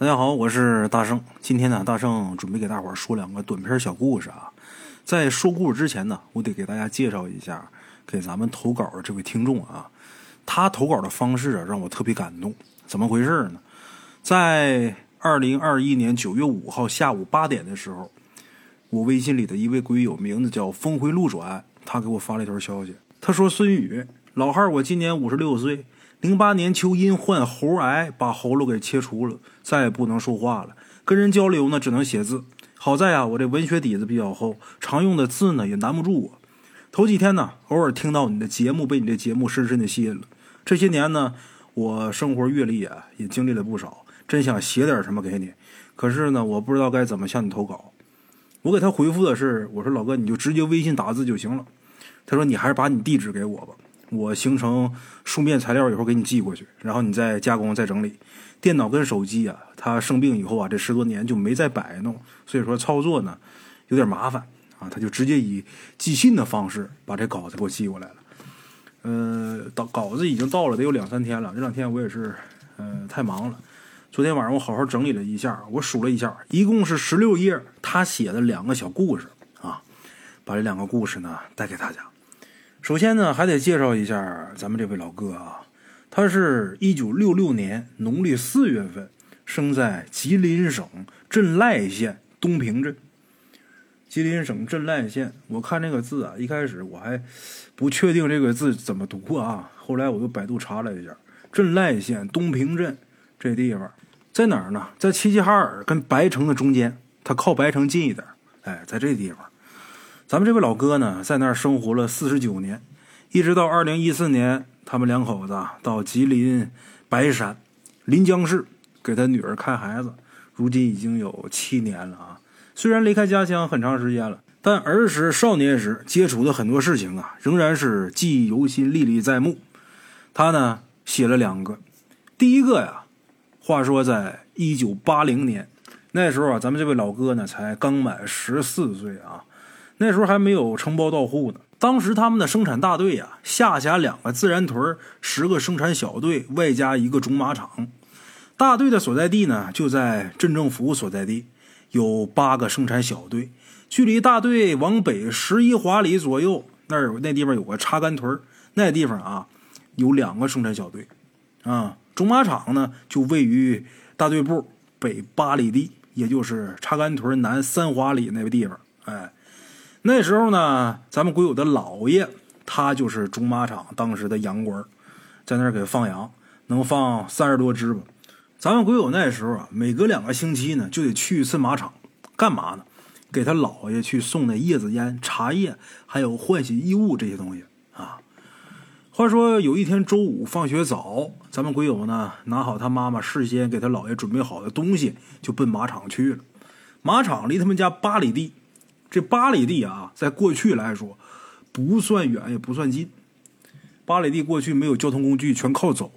大家好，我是大圣。今天呢，大圣准备给大伙儿说两个短篇小故事啊。在说故事之前呢，我得给大家介绍一下给咱们投稿的这位听众啊。他投稿的方式啊，让我特别感动。怎么回事呢？在二零二一年九月五号下午八点的时候，我微信里的一位鬼友，名字叫峰回路转，他给我发了一条消息。他说：“孙宇，老汉儿，我今年五十六岁。”零八年秋因患喉癌，把喉咙给切除了，再也不能说话了。跟人交流呢，只能写字。好在啊，我这文学底子比较厚，常用的字呢也难不住我。头几天呢，偶尔听到你的节目，被你的节目深深的吸引了。这些年呢，我生活阅历啊也经历了不少，真想写点什么给你，可是呢，我不知道该怎么向你投稿。我给他回复的是，我说老哥，你就直接微信打字就行了。他说你还是把你地址给我吧。我形成书面材料以后给你寄过去，然后你再加工再整理。电脑跟手机啊，他生病以后啊，这十多年就没再摆弄，所以说操作呢有点麻烦啊。他就直接以寄信的方式把这稿子给我寄过来了。呃，到稿子已经到了，得有两三天了。这两天我也是呃太忙了。昨天晚上我好好整理了一下，我数了一下，一共是十六页，他写的两个小故事啊，把这两个故事呢带给大家。首先呢，还得介绍一下咱们这位老哥啊，他是一九六六年农历四月份生在吉林省镇赖县东平镇。吉林省镇赖县，我看这个字啊，一开始我还不确定这个字怎么读啊，后来我又百度查了一下，镇赖县东平镇这地方在哪儿呢？在齐齐哈尔跟白城的中间，它靠白城近一点，哎，在这地方。咱们这位老哥呢，在那儿生活了四十九年，一直到二零一四年，他们两口子到吉林白山临江市给他女儿看孩子，如今已经有七年了啊。虽然离开家乡很长时间了，但儿时、少年时接触的很多事情啊，仍然是记忆犹新、历历在目。他呢写了两个，第一个呀，话说在一九八零年，那时候啊，咱们这位老哥呢才刚满十四岁啊。那时候还没有承包到户呢。当时他们的生产大队呀，下辖两个自然屯、十个生产小队，外加一个种马场。大队的所在地呢，就在镇政府所在地，有八个生产小队。距离大队往北十一华里左右，那儿有那地方有个插杆屯，那地方啊，有两个生产小队。啊，种马场呢，就位于大队部北八里地，也就是插杆屯南三华里那个地方。哎。那时候呢，咱们鬼友的姥爷，他就是种马场当时的羊倌，在那儿给放羊，能放三十多只吧。咱们鬼友那时候啊，每隔两个星期呢，就得去一次马场，干嘛呢？给他姥爷去送那叶子烟、茶叶，还有换洗衣物这些东西啊。话说有一天周五放学早，咱们鬼友呢，拿好他妈妈事先给他姥爷准备好的东西，就奔马场去了。马场离他们家八里地。这八里地啊，在过去来说，不算远也不算近。八里地过去没有交通工具，全靠走。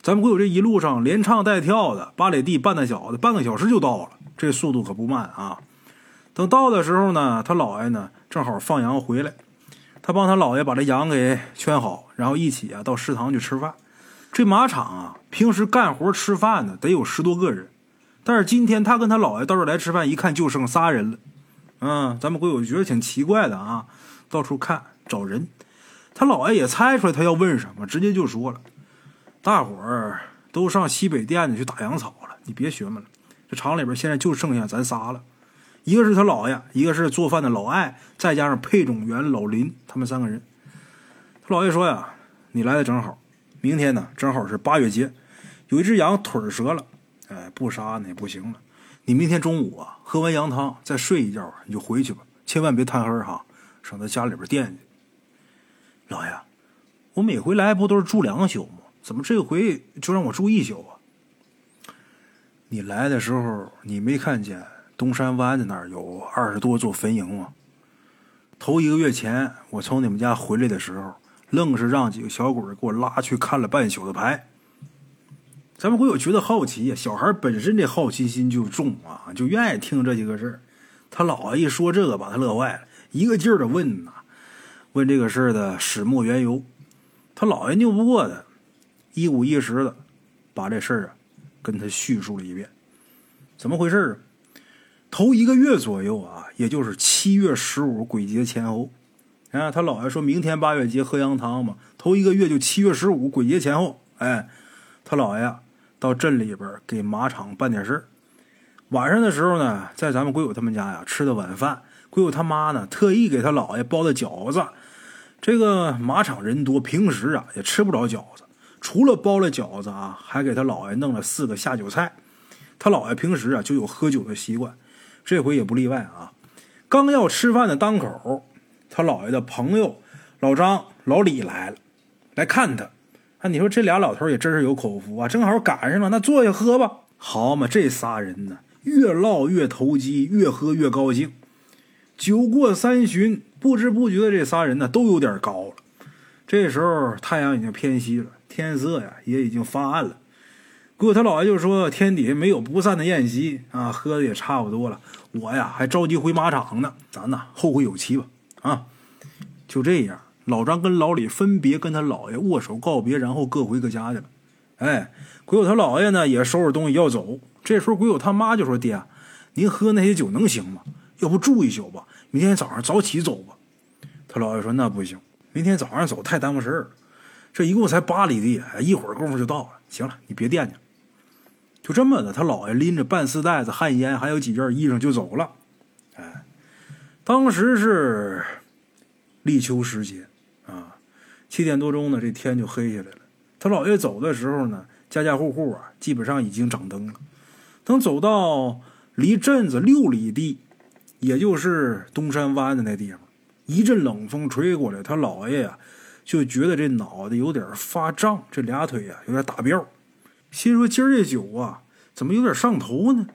咱们会有这一路上连唱带跳的，八里地半大小的，半个小时就到了，这速度可不慢啊。等到的时候呢，他姥爷呢正好放羊回来，他帮他姥爷把这羊给圈好，然后一起啊到食堂去吃饭。这马场啊，平时干活吃饭的得有十多个人，但是今天他跟他姥爷到这来吃饭，一看就剩仨人了。嗯，咱们鬼友觉得挺奇怪的啊，到处看找人，他姥爷也猜出来他要问什么，直接就说了：“大伙儿都上西北店子去打羊草了，你别学么了。这厂里边现在就剩下咱仨了，一个是他姥爷，一个是做饭的老艾，再加上配种员老林，他们三个人。他姥爷说呀，你来的正好，明天呢正好是八月节，有一只羊腿折了，哎，不杀那也不行了。”你明天中午啊，喝完羊汤再睡一觉，你就回去吧，千万别贪黑哈，省得家里边惦记。老爷，我每回来不都是住两宿吗？怎么这回就让我住一宿啊？你来的时候，你没看见东山湾子那儿有二十多座坟茔吗？头一个月前，我从你们家回来的时候，愣是让几个小鬼给我拉去看了半宿的牌。咱们会有觉得好奇，小孩本身这好奇心就重啊，就愿意听这几个事儿。他姥爷一说这个，把他乐坏了，一个劲儿的问呐，问这个事儿的始末缘由。他姥爷拗不过他，一五一十的把这事儿啊跟他叙述了一遍。怎么回事啊？头一个月左右啊，也就是七月十五鬼节前后，啊，他姥爷说明天八月节喝羊汤嘛，头一个月就七月十五鬼节前后，哎，他姥爷到镇里边给马场办点事儿。晚上的时候呢，在咱们鬼友他们家呀吃的晚饭，鬼友他妈呢特意给他姥爷包的饺子。这个马场人多，平时啊也吃不着饺子，除了包了饺子啊，还给他姥爷弄了四个下酒菜。他姥爷平时啊就有喝酒的习惯，这回也不例外啊。刚要吃饭的当口，他姥爷的朋友老张、老李来了，来看他。啊，你说这俩老头也真是有口福啊，正好赶上了，那坐下喝吧。好嘛，这仨人呢，越唠越投机，越喝越高兴。酒过三巡，不知不觉的这仨人呢都有点高了。这时候太阳已经偏西了，天色呀也已经发暗了。过他姥爷就说：“天底下没有不散的宴席啊，喝的也差不多了。我呀还着急回马场呢，咱呐后会有期吧。”啊，就这样，老张跟老李分别跟他姥爷握手告别，然后各回各家去了。哎，鬼友他姥爷呢也收拾东西要走。这时候鬼友他妈就说：“爹，您喝那些酒能行吗？要不住一宿吧，明天早上早起走吧。”他姥爷说：“那不行，明天早上走太耽误事儿。这一共才八里地，一会儿功夫就到了。行了，你别惦记。”就这么的，他姥爷拎着半丝袋子旱烟，还有几件衣裳就走了。哎，当时是立秋时节，七点多钟呢，这天就黑下来了。他姥爷走的时候呢，家家户户啊，基本上已经掌灯了。等走到离镇子六里地，也就是东山湾的那地方，一阵冷风吹过来，他姥爷呀就觉得这脑袋有点发胀，这俩腿呀有点打飙。心说：“今儿这酒啊，怎么有点上头呢？”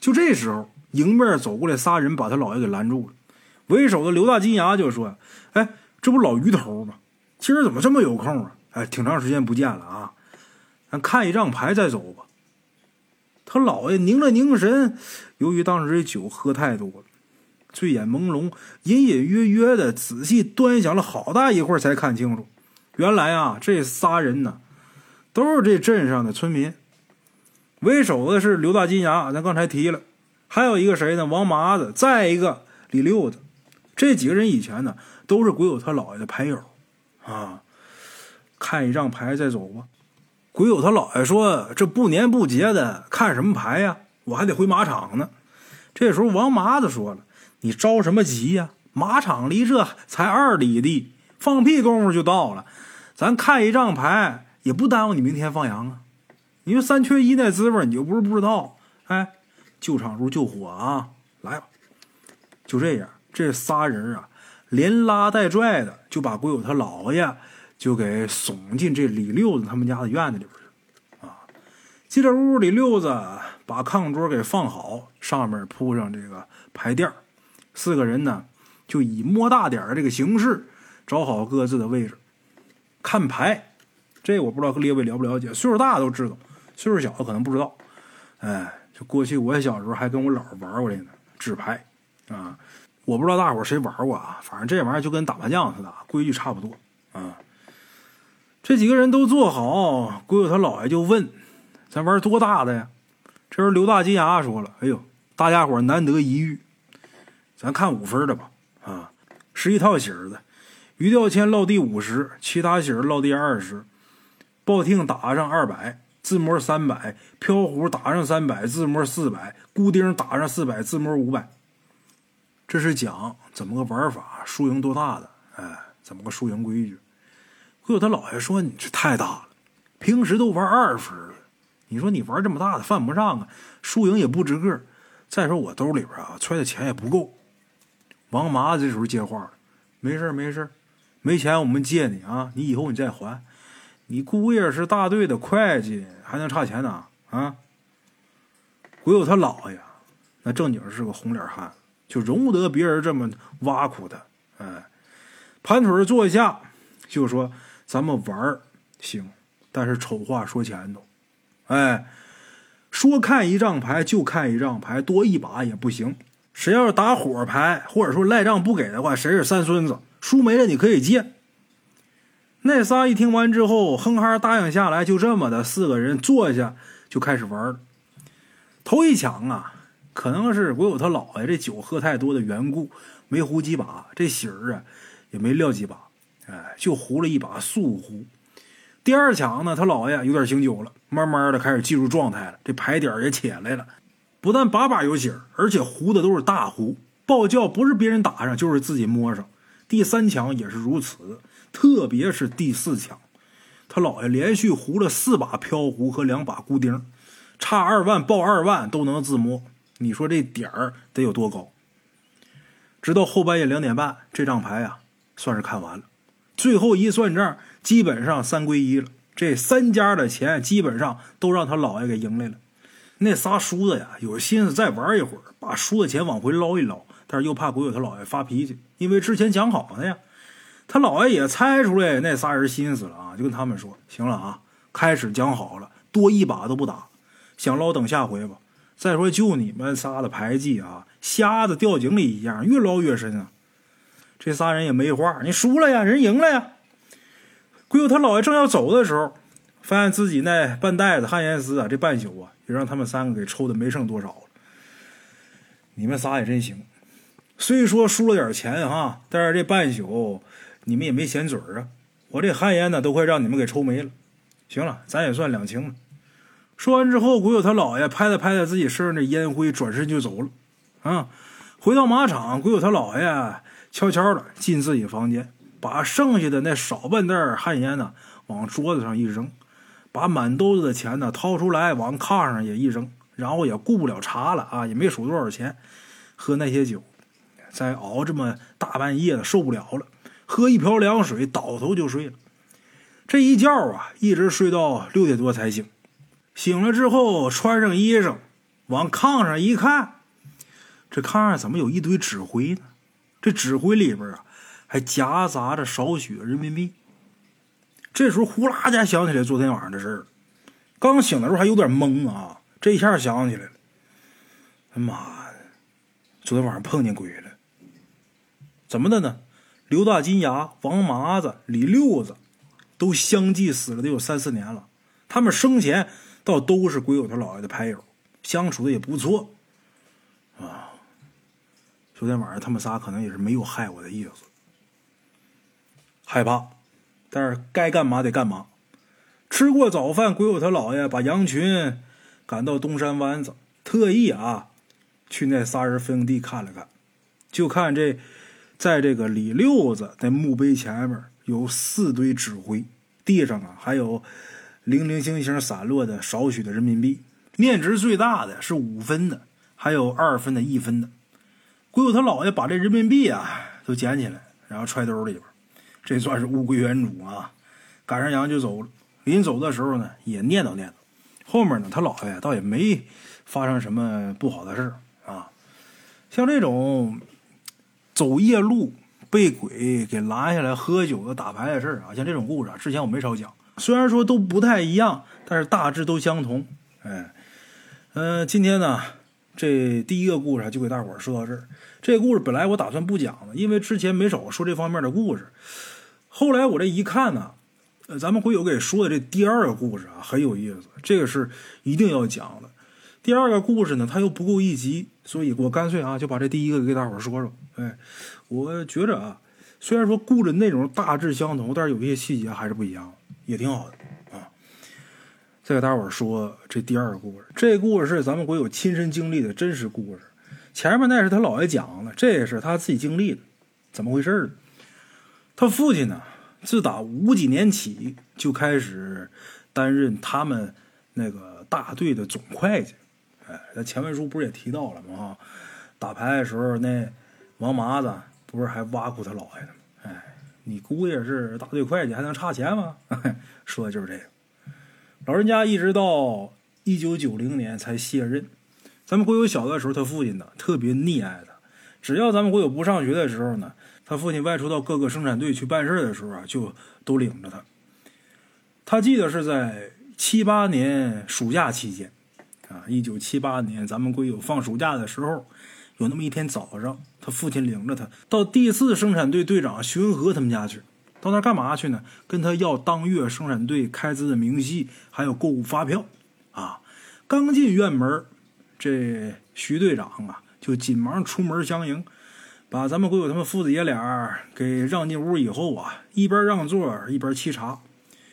就这时候，迎面走过来仨人，把他姥爷给拦住了。为首的刘大金牙就说：“哎，这不老于头吗？今儿怎么这么有空啊？哎，挺长时间不见了啊，咱看一张牌再走吧。”他姥爷凝了凝神，由于当时这酒喝太多了，醉眼朦胧，隐隐约约的仔细端详了好大一会儿，才看清楚，原来啊，这仨人呢。都是这镇上的村民，为首的是刘大金牙，咱刚才提了，还有一个谁呢？王麻子，再一个李六子，这几个人以前呢都是鬼友他姥爷的牌友啊。看一张牌再走吧。鬼友他姥爷说：“这不年不节的看什么牌呀？我还得回马场呢。”这时候王麻子说了：“你着什么急呀？马场离这才二里地，放屁功夫就到了。咱看一张牌。”也不耽误你明天放羊啊！你说三缺一那滋味，你就不是不知道。哎，救场如救火啊！来吧，就这样，这仨人啊，连拉带拽的就把鬼友他姥爷就给送进这李六子他们家的院子里边去啊。进这屋，李六子把炕桌给放好，上面铺上这个牌垫四个人呢就以摸大点的这个形式找好各自的位置，看牌。这我不知道列位了不了解，岁数大都知道，岁数小的可能不知道。哎，就过去我小时候还跟我姥玩过这呢，纸牌啊。我不知道大伙谁玩过啊，反正这玩意儿就跟打麻将似的，规矩差不多啊。这几个人都坐好，鬼友他姥爷就问：“咱玩多大的呀？”这时候刘大金牙说了：“哎呦，大家伙难得一遇，咱看五分的吧。啊，十一套喜儿的，鱼钓签落地五十，其他喜儿落地二十。”报听打上二百，自摸三百；飘壶打上三百，自摸四百；孤钉打上四百，自摸五百。这是讲怎么个玩法，输赢多大的？哎，怎么个输赢规矩？可有他姥爷说：“你这太大了，平时都玩二分。你说你玩这么大的犯不上啊，输赢也不值个。再说我兜里边啊揣的钱也不够。”王麻子这时候接话了：“没事没事没钱我们借你啊，你以后你再还。”你姑爷是大队的会计，还能差钱呢？啊！鬼友他姥爷，那正经是个红脸汉，就容不得别人这么挖苦他。哎，盘腿坐下，就说：“咱们玩行，但是丑话说前头。哎，说看一张牌就看一张牌，多一把也不行。谁要是打火牌，或者说赖账不给的话，谁是三孙子？输没了你可以借。”那仨一听完之后，哼哈答应下来，就这么的，四个人坐下就开始玩。头一抢啊，可能是我有他姥爷这酒喝太多的缘故，没胡几把，这喜儿啊也没撂几把，哎，就胡了一把素胡。第二抢呢，他姥爷有点醒酒了，慢慢的开始进入状态了，这牌点也起来了，不但把把有喜儿，而且胡的都是大胡，爆叫不是别人打上，就是自己摸上。第三抢也是如此，特别是第四抢，他姥爷连续胡了四把飘胡和两把孤钉，差二万报二万都能自摸，你说这点儿得有多高？直到后半夜两点半，这张牌啊算是看完了，最后一算账。基本上三归一了，这三家的钱基本上都让他姥爷给赢来了。那仨叔子呀，有心思再玩一会儿，把输的钱往回捞一捞，但是又怕鬼友他姥爷发脾气，因为之前讲好的呀。他姥爷也猜出来那仨人心思了啊，就跟他们说：“行了啊，开始讲好了，多一把都不打，想捞等下回吧。再说就你们仨的牌技啊，瞎子掉井里一样，越捞越深啊。”这仨人也没话，你输了呀，人赢了呀。鬼友他姥爷正要走的时候，发现自己那半袋子旱烟丝啊，这半宿啊，也让他们三个给抽的没剩多少了。你们仨也真行，虽说输了点钱哈，但是这半宿你们也没闲嘴啊。我这旱烟呢，都快让你们给抽没了。行了，咱也算两清了。说完之后，鬼友他姥爷拍了拍他自己身上的烟灰，转身就走了。啊，回到马场，鬼友他姥爷悄悄的进自己房间。把剩下的那少半袋旱烟呢，往桌子上一扔，把满兜子的钱呢掏出来，往炕上也一扔，然后也顾不了茶了啊，也没数多少钱，喝那些酒，再熬这么大半夜的受不了了，喝一瓢凉水，倒头就睡了。这一觉啊，一直睡到六点多才醒。醒了之后，穿上衣裳，往炕上一看，这炕上怎么有一堆纸灰呢？这纸灰里边啊。还夹杂着少许人民币。这时候呼啦家想起来昨天晚上的事儿，刚醒的时候还有点懵啊，这一下想起来了。他妈的，昨天晚上碰见鬼了！怎么的呢？刘大金牙、王麻子、李六子都相继死了，得有三四年了。他们生前倒都是鬼友他姥爷的牌友，相处的也不错啊。昨天晚上他们仨可能也是没有害我的意思。害怕，但是该干嘛得干嘛。吃过早饭，鬼友他姥爷把羊群赶到东山湾子，特意啊去那仨人坟地看了看。就看这，在这个李六子那墓碑前面有四堆纸灰，地上啊还有零零星星散落的少许的人民币，面值最大的是五分的，还有二分的、一分的。鬼友他姥爷把这人民币啊都捡起来，然后揣兜里边。这算是物归原主啊！赶上羊就走了。临走的时候呢，也念叨念叨。后面呢，他姥爷倒也没发生什么不好的事啊。像这种走夜路被鬼给拦下来喝酒的、打牌的事啊，像这种故事啊，之前我没少讲。虽然说都不太一样，但是大致都相同。哎，嗯，今天呢，这第一个故事就给大伙说到这儿。这故事本来我打算不讲的，因为之前没少说这方面的故事。后来我这一看呢，呃，咱们会有给说的这第二个故事啊，很有意思，这个是一定要讲的。第二个故事呢，它又不够一集，所以我干脆啊就把这第一个给大伙说说。哎，我觉着啊，虽然说故事内容大致相同，但是有一些细节还是不一样，也挺好的啊。再给大伙儿说这第二个故事，这故事是咱们国有亲身经历的真实故事。前面那是他姥爷讲的，这也是他自己经历的，怎么回事呢？他父亲呢，自打五几年起就开始担任他们那个大队的总会计。哎，那前文书不是也提到了吗？哈，打牌的时候，那王麻子不是还挖苦他姥爷呢？哎，你姑爷是大队会计，还能差钱吗？说的就是这个。老人家一直到一九九零年才卸任。咱们国有小的时候，他父亲呢特别溺爱他，只要咱们国有不上学的时候呢。他父亲外出到各个生产队去办事的时候啊，就都领着他。他记得是在七八年暑假期间，啊，一九七八年咱们归有放暑假的时候，有那么一天早上，他父亲领着他到第四生产队队长徐文和他们家去。到那干嘛去呢？跟他要当月生产队开支的明细，还有购物发票。啊，刚进院门，这徐队长啊就紧忙出门相迎，把咱们鬼友他们父子爷俩给让进屋以后啊，一边让座一边沏茶。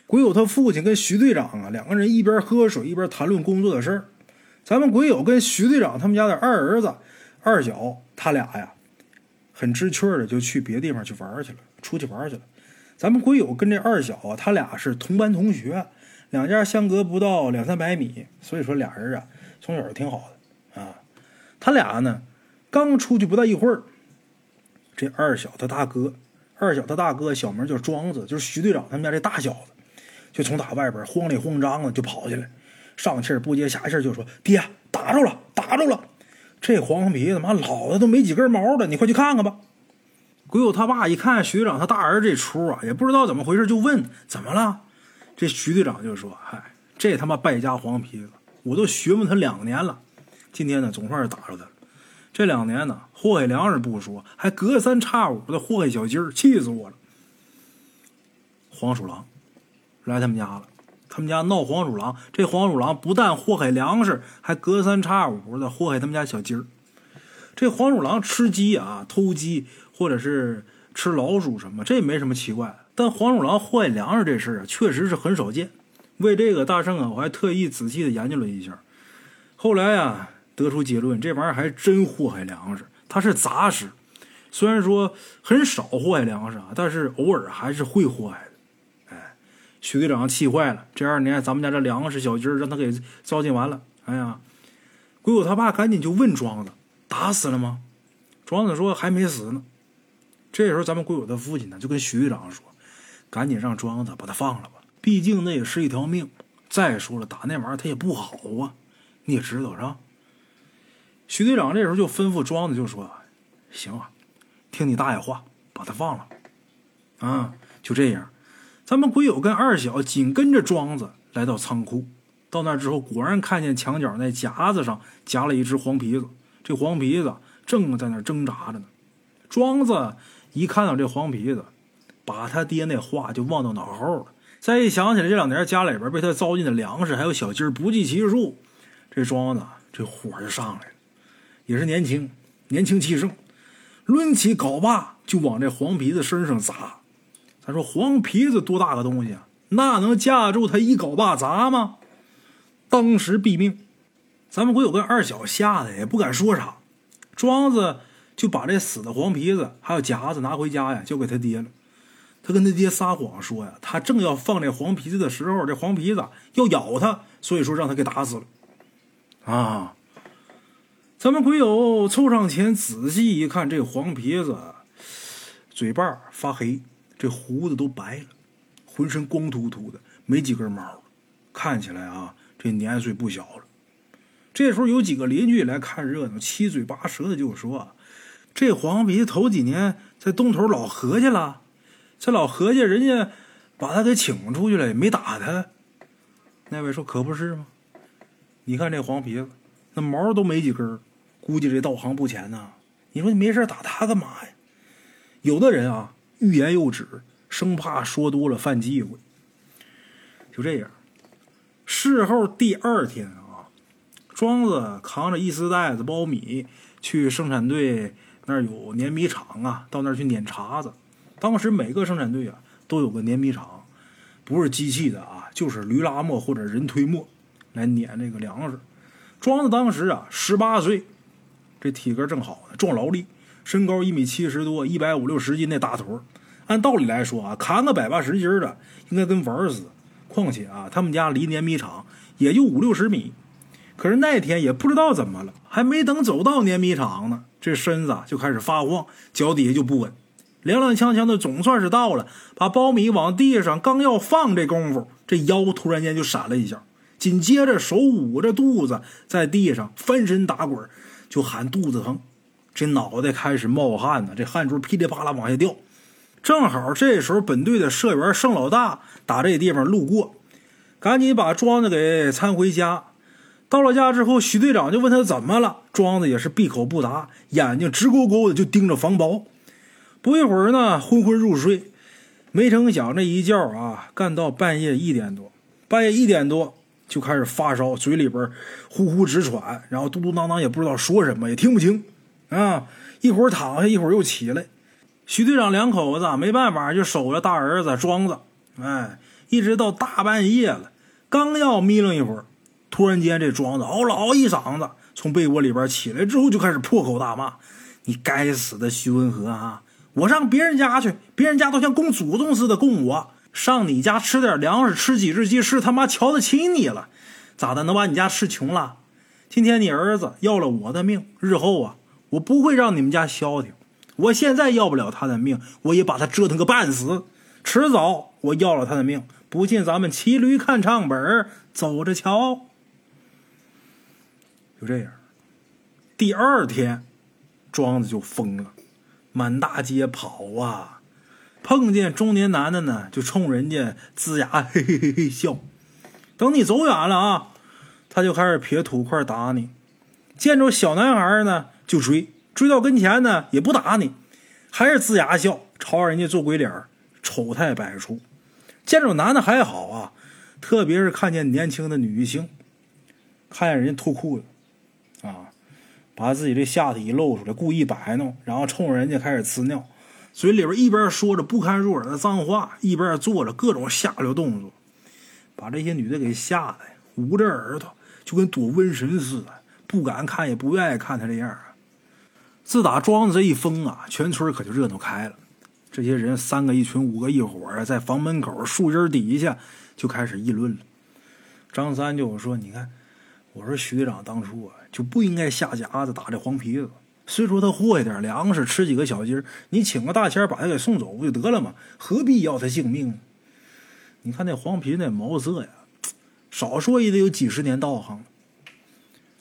鬼友他父亲跟徐队长啊两个人一边喝水一边谈论工作的事儿。咱们鬼友跟徐队长他们家的二儿子二小他俩呀，很知趣的就去别地方去玩去了，出去玩去了。咱们鬼友跟这二小啊，他俩是同班同学，两家相隔不到两三百米，所以说俩人啊从小就挺好的啊。他俩呢刚出去不到一会儿，这二小他大哥，二小他大哥小名叫庄子，就是徐队长他们家这大小子，就从打外边慌里慌张的就跑进来，上气不接下气就说：“爹，打着了，打着了！这黄皮子妈老的都没几根毛了，你快去看看吧。”鬼友他爸一看徐队长他大儿子这出啊，也不知道怎么回事，就问怎么了。这徐队长就说：“嗨，这他妈败家黄皮子，我都询问他两年了，今天呢总算是打着他了。这两年呢祸害粮食不说，还隔三差五的祸害小鸡儿，气死我了。”黄鼠狼来他们家了，他们家闹黄鼠狼，这黄鼠狼不但祸害粮食，还隔三差五的祸害他们家小鸡儿。这黄鼠狼吃鸡啊，偷鸡。或者是吃老鼠什么，这没什么奇怪。但黄鼠狼祸害粮食这事儿啊，确实是很少见。为这个大圣啊，我还特意仔细的研究了一下。后来啊，得出结论，这玩意儿还真祸害粮食。它是杂食，虽然说很少祸害粮食啊，但是偶尔还是会祸害的。徐队长气坏了。这二年咱们家这粮食小鸡儿让他给糟践完了。哎呀，鬼友他爸赶紧就问庄子：“打死了吗？”庄子说：“还没死呢。”这时候，咱们鬼友的父亲呢就跟徐队长说：“赶紧让庄子把他放了吧，毕竟那也是一条命。再说了，打那玩意儿他也不好啊，你也知道是吧？”徐队长这时候就吩咐庄子就说：“行啊，听你大爷话，把他放了。”啊，就这样，咱们鬼友跟二小紧跟着庄子来到仓库。到那之后，果然看见墙角那夹子上夹了一只黄皮子，这黄皮子正在那挣扎着呢。庄子。一看到这黄皮子，把他爹那话就忘到脑后了。再一想起来这两年家里边被他糟践的粮食还有小鸡不计其数，这庄子这火就上来了。也是年轻，年轻气盛，抡起镐把就往这黄皮子身上砸。他说黄皮子多大个东西啊？那能架住他一镐把砸吗？当时毙命。咱们鬼友跟二小吓得也不敢说啥。庄子。就把这死的黄皮子还有夹子拿回家呀，交给他爹了。他跟他爹撒谎说呀，他正要放这黄皮子的时候，这黄皮子要咬他，所以说让他给打死了。啊！咱们鬼友凑上前仔细一看，这黄皮子嘴巴发黑，这胡子都白了，浑身光秃秃的，没几根毛，看起来啊，这年岁不小了。这时候有几个邻居来看热闹，七嘴八舌的就说。这黄皮头几年在东头老何家了，这老何家人家把他给请出去了，也没打他。那位说可不是吗？你看这黄皮子，那毛都没几根，估计这道行不浅呐。你说你没事打他干嘛呀？有的人啊，欲言又止，生怕说多了犯忌讳。就这样，事后第二天啊，庄子扛着一丝袋子苞米去生产队。那儿有碾米厂啊，到那儿去碾茬子。当时每个生产队啊都有个碾米厂，不是机器的啊，就是驴拉磨或者人推磨来碾这个粮食。庄子当时啊十八岁，这体格正好，壮劳力，身高一米七十多，一百五六十斤那大腿按道理来说啊，扛个百八十斤的应该跟玩儿似的。况且啊，他们家离碾米厂也就五六十米。可是那天也不知道怎么了，还没等走到碾米厂呢，这身子就开始发慌，脚底下就不稳，踉踉跄跄的，总算是到了，把苞米往地上刚要放这功夫，这腰突然间就闪了一下，紧接着手捂着肚子，在地上翻身打滚，就喊肚子疼，这脑袋开始冒汗呢，这汗珠噼里啪啦往下掉。正好这时候本队的社员盛老大打这地方路过，赶紧把庄子给搀回家。到了家之后，徐队长就问他怎么了，庄子也是闭口不答，眼睛直勾勾的就盯着房包。不一会儿呢，昏昏入睡。没成想这一觉啊，干到半夜一点多。半夜一点多，就开始发烧，嘴里边呼呼直喘，然后嘟嘟囔囔也不知道说什么，也听不清啊。一会儿躺下，一会儿又起来。徐队长两口子没办法，就守着大儿子庄子，哎，一直到大半夜了，刚要眯楞一会儿，突然间这庄子嗷了嗷一嗓子，从被窝里边起来之后就开始破口大骂：“你该死的徐文和啊！我上别人家去，别人家都像供祖宗似的供我。”上你家吃点粮食，吃几只鸡，是他妈瞧得起你了？咋的？能把你家吃穷了？今天你儿子要了我的命，日后啊，我不会让你们家消停。我现在要不了他的命，我也把他折腾个半死。迟早我要了他的命，不信咱们骑驴看唱本，走着瞧。就这样，第二天，庄子就疯了，满大街跑啊。碰见中年男的呢，就冲人家龇牙嘿嘿嘿嘿笑。等你走远了啊，他就开始撇土块打你。见着小男孩呢，就追，追到跟前呢也不打你，还是龇牙笑，朝人家做鬼脸丑态百出。见着男的还好啊，特别是看见年轻的女性，看见人家脱裤子啊，把自己这下体一露出来，故意摆弄，然后冲着人家开始呲尿。嘴里边一边说着不堪入耳的脏话，一边做着各种下流动作，把这些女的给吓得捂着耳朵，就跟躲瘟神似的，不敢看，也不愿意看他这样。自打庄子这一封啊，全村可就热闹开了。这些人三个一群，五个一伙啊，在房门口树荫底下就开始议论了。张三就说：“你看，我说徐队长当初啊，就不应该下夹子打这黄皮子。”虽说他祸害点粮食，吃几个小鸡你请个大仙把他给送走不就得了吗？何必要他性命？你看那黄皮那毛色呀，少说也得有几十年道行。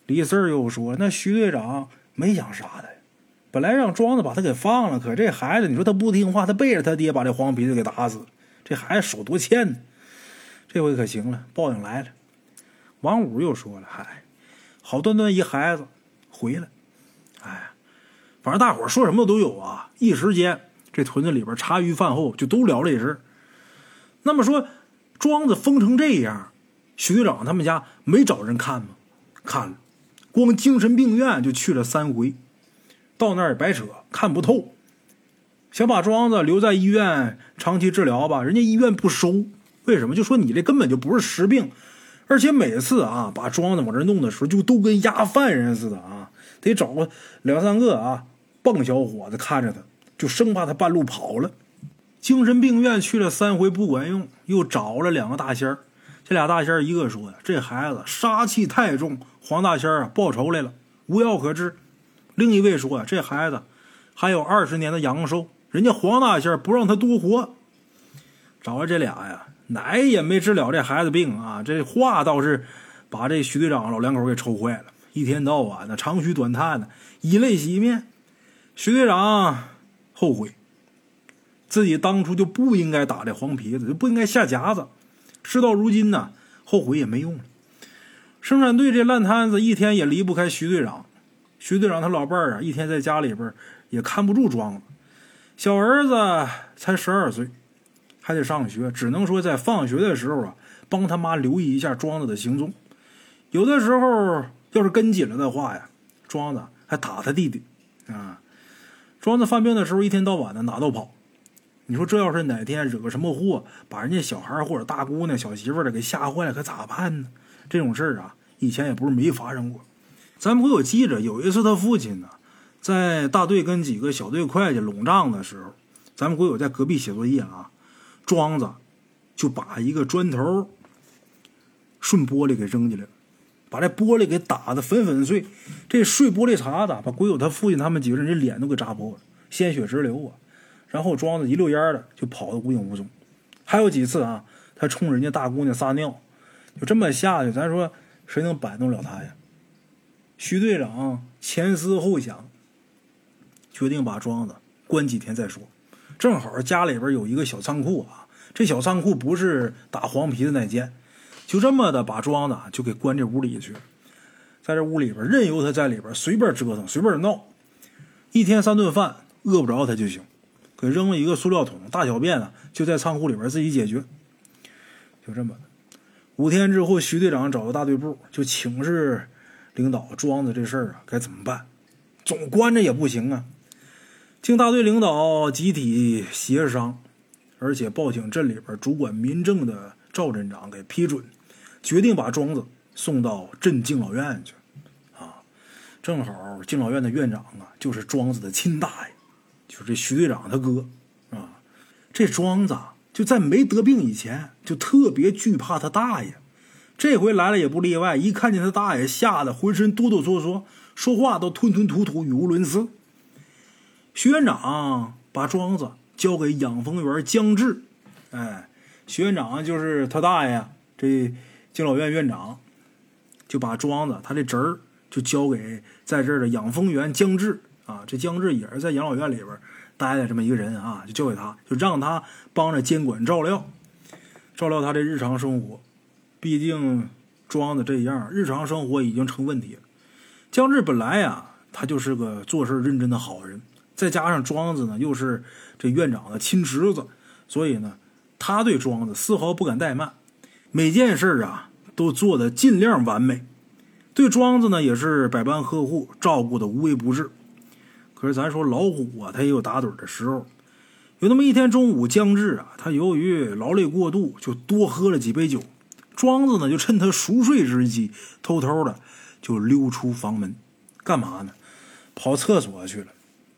李四又说：“那徐队长没想杀他，本来让庄子把他给放了，可这孩子，你说他不听话，他背着他爹把这黄皮子给打死，这孩子手多欠呢。这回可行了，报应来了。”王五又说了：“嗨，好端端一孩子回来，哎。”反正大伙说什么都有啊！一时间，这屯子里边茶余饭后就都聊这事那么说，庄子疯成这样，徐队长他们家没找人看吗？看了，光精神病院就去了三回，到那儿也白扯，看不透。想把庄子留在医院长期治疗吧，人家医院不收。为什么？就说你这根本就不是实病，而且每次啊，把庄子往这弄的时候，就都跟押犯人似的啊，得找个两三个啊。棒小伙子看着他，就生怕他半路跑了。精神病院去了三回不管用，又找了两个大仙儿。这俩大仙儿一个说呀：“这孩子杀气太重，黄大仙啊报仇来了，无药可治。”另一位说啊：“这孩子还有二十年的阳寿，人家黄大仙不让他多活。”找了这俩呀，奶也没治了这孩子病啊。这话倒是把这徐队长老两口给愁坏了，一天到晚的长吁短叹的，以泪洗面。徐队长后悔，自己当初就不应该打这黄皮子，就不应该下夹子。事到如今呢，后悔也没用了。生产队这烂摊子一天也离不开徐队长。徐队长他老伴儿啊，一天在家里边也看不住庄子。小儿子才十二岁，还得上学，只能说在放学的时候啊，帮他妈留意一下庄子的行踪。有的时候要是跟紧了的话呀，庄子还打他弟弟啊。庄子犯病的时候，一天到晚的哪都跑。你说这要是哪天惹个什么祸，把人家小孩或者大姑娘、小媳妇儿的给吓坏了，可咋办呢？这种事儿啊，以前也不是没发生过。咱们会有记着，有一次他父亲呢，在大队跟几个小队会计拢账的时候，咱们会有在隔壁写作业啊，庄子就把一个砖头顺玻璃给扔进来了。把这玻璃给打得粉粉碎，这碎玻璃碴子把鬼友他父亲他们几个人这脸都给扎破了，鲜血直流啊！然后庄子一溜烟的就跑得无影无踪。还有几次啊，他冲人家大姑娘撒尿，就这么下去，咱说谁能摆弄了他呀？徐队长前思后想，决定把庄子关几天再说。正好家里边有一个小仓库啊，这小仓库不是打黄皮子那间。就这么的把庄子就给关这屋里去，在这屋里边任由他在里边随便折腾随便闹，一天三顿饭饿不着他就行，给扔了一个塑料桶，大小便呢就在仓库里边自己解决。就这么的，五天之后，徐队长找到大队部，就请示领导：庄子这事儿啊，该怎么办？总关着也不行啊。经大队领导集体协商，而且报请镇里边主管民政的赵镇长给批准，决定把庄子送到镇敬老院去。啊，正好敬老院的院长啊，就是庄子的亲大爷，就是这徐队长他哥啊。这庄子。就在没得病以前，就特别惧怕他大爷。这回来了也不例外，一看见他大爷，吓得浑身哆哆嗦嗦，说话都吞吞吐吐，语无伦次。徐院长把庄子交给养蜂员姜志，哎，徐院长就是他大爷，这敬老院院长就把庄子他的侄儿就交给在这儿的养蜂员姜志啊，这姜志也是在养老院里边。待的这么一个人啊，就交给他，就让他帮着监管照料，照料他的日常生活。毕竟庄子这样，日常生活已经成问题了。姜志本来呀，他就是个做事认真的好人，再加上庄子呢又是这院长的亲侄子，所以呢，他对庄子丝毫不敢怠慢，每件事啊都做得尽量完美，对庄子呢也是百般呵护，照顾的无微不至。可是咱说老虎啊，它也有打盹的时候。有那么一天中午，姜志啊，他由于劳累过度，就多喝了几杯酒。庄子呢，就趁他熟睡之际，偷偷的就溜出房门，干嘛呢？跑厕所去了，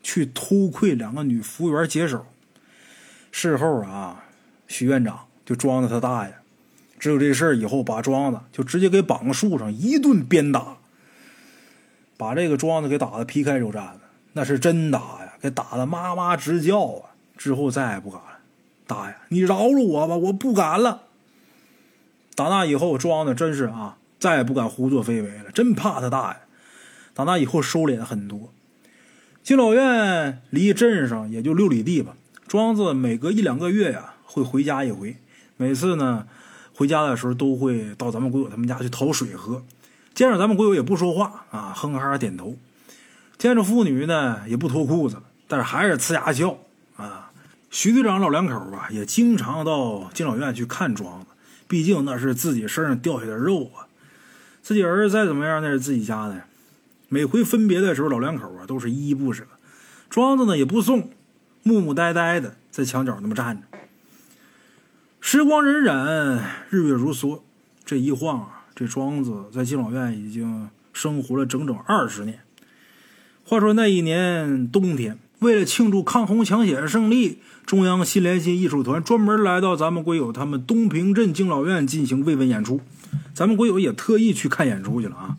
去偷窥两个女服务员解手。事后啊，徐院长就装着他大爷，知道这事儿以后，把庄子就直接给绑树上，一顿鞭打，把这个庄子给打的皮开肉绽了。那是真打呀，给打的妈妈直叫啊！之后再也不敢了。大爷，你饶了我吧，我不敢了。打那以后，庄子真是啊，再也不敢胡作非为了，真怕他大爷。打那以后，收敛很多。敬老院离镇上也就六里地吧。庄子每隔一两个月呀，会回家一回。每次呢，回家的时候都会到咱们鬼友他们家去讨水喝。见着咱们鬼友也不说话啊，哼哈点头。见着妇女呢，也不脱裤子，但是还是呲牙笑啊。徐队长老两口吧，也经常到敬老院去看庄子，毕竟那是自己身上掉下的肉啊。自己儿子再怎么样，那是自己家的。每回分别的时候，老两口啊都是依依不舍。庄子呢也不送，木木呆呆的在墙角那么站着。时光荏苒，日月如梭，这一晃啊，这庄子在敬老院已经生活了整整二十年。话说那一年冬天，为了庆祝抗洪抢险胜利，中央新联新艺术团专门来到咱们龟友他们东平镇敬老院进行慰问演出。咱们龟友也特意去看演出去了啊！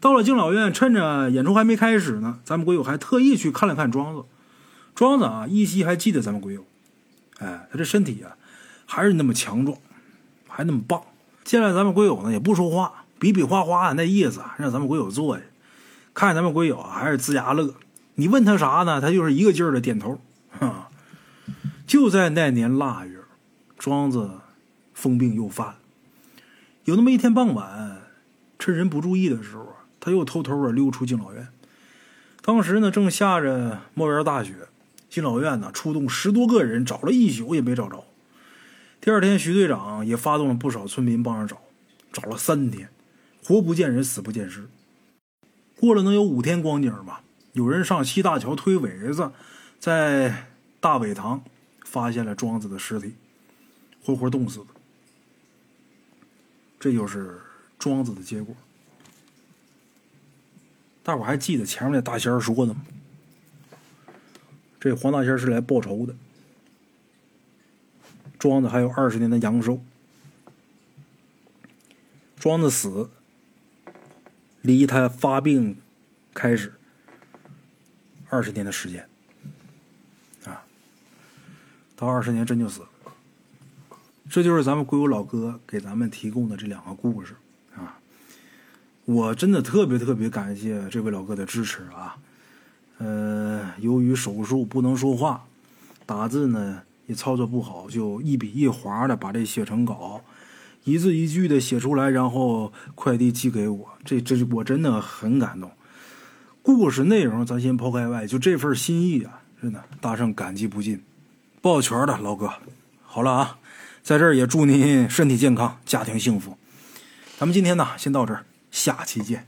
到了敬老院，趁着演出还没开始呢，咱们龟友还特意去看了看庄子。庄子啊，依稀还记得咱们龟友，哎，他这身体啊，还是那么强壮，还那么棒。见了咱们龟友呢，也不说话，比比划划的那意思，让咱们龟友坐下。看咱们鬼友还是龇牙乐，你问他啥呢？他就是一个劲儿的点头。哈，就在那年腊月，庄子疯病又犯。有那么一天傍晚，趁人不注意的时候，他又偷偷的溜出敬老院。当时呢，正下着冒烟大雪，敬老院呢出动十多个人找了一宿也没找着。第二天，徐队长也发动了不少村民帮着找，找了三天，活不见人，死不见尸。过了能有五天光景吧，有人上西大桥推苇子，在大苇塘发现了庄子的尸体，活活冻死的。这就是庄子的结果。大伙还记得前面那大仙儿说的吗？这黄大仙是来报仇的。庄子还有二十年的阳寿。庄子死。离他发病开始二十年的时间啊，到二十年真就死了。这就是咱们归友老哥给咱们提供的这两个故事啊。我真的特别特别感谢这位老哥的支持啊。呃，由于手术不能说话，打字呢也操作不好，就一笔一划的把这写成稿。一字一句的写出来，然后快递寄给我，这这我真的很感动。故事内容咱先抛开外，就这份心意啊，真的大圣感激不尽，抱拳的老哥。好了啊，在这儿也祝您身体健康，家庭幸福。咱们今天呢，先到这儿，下期见。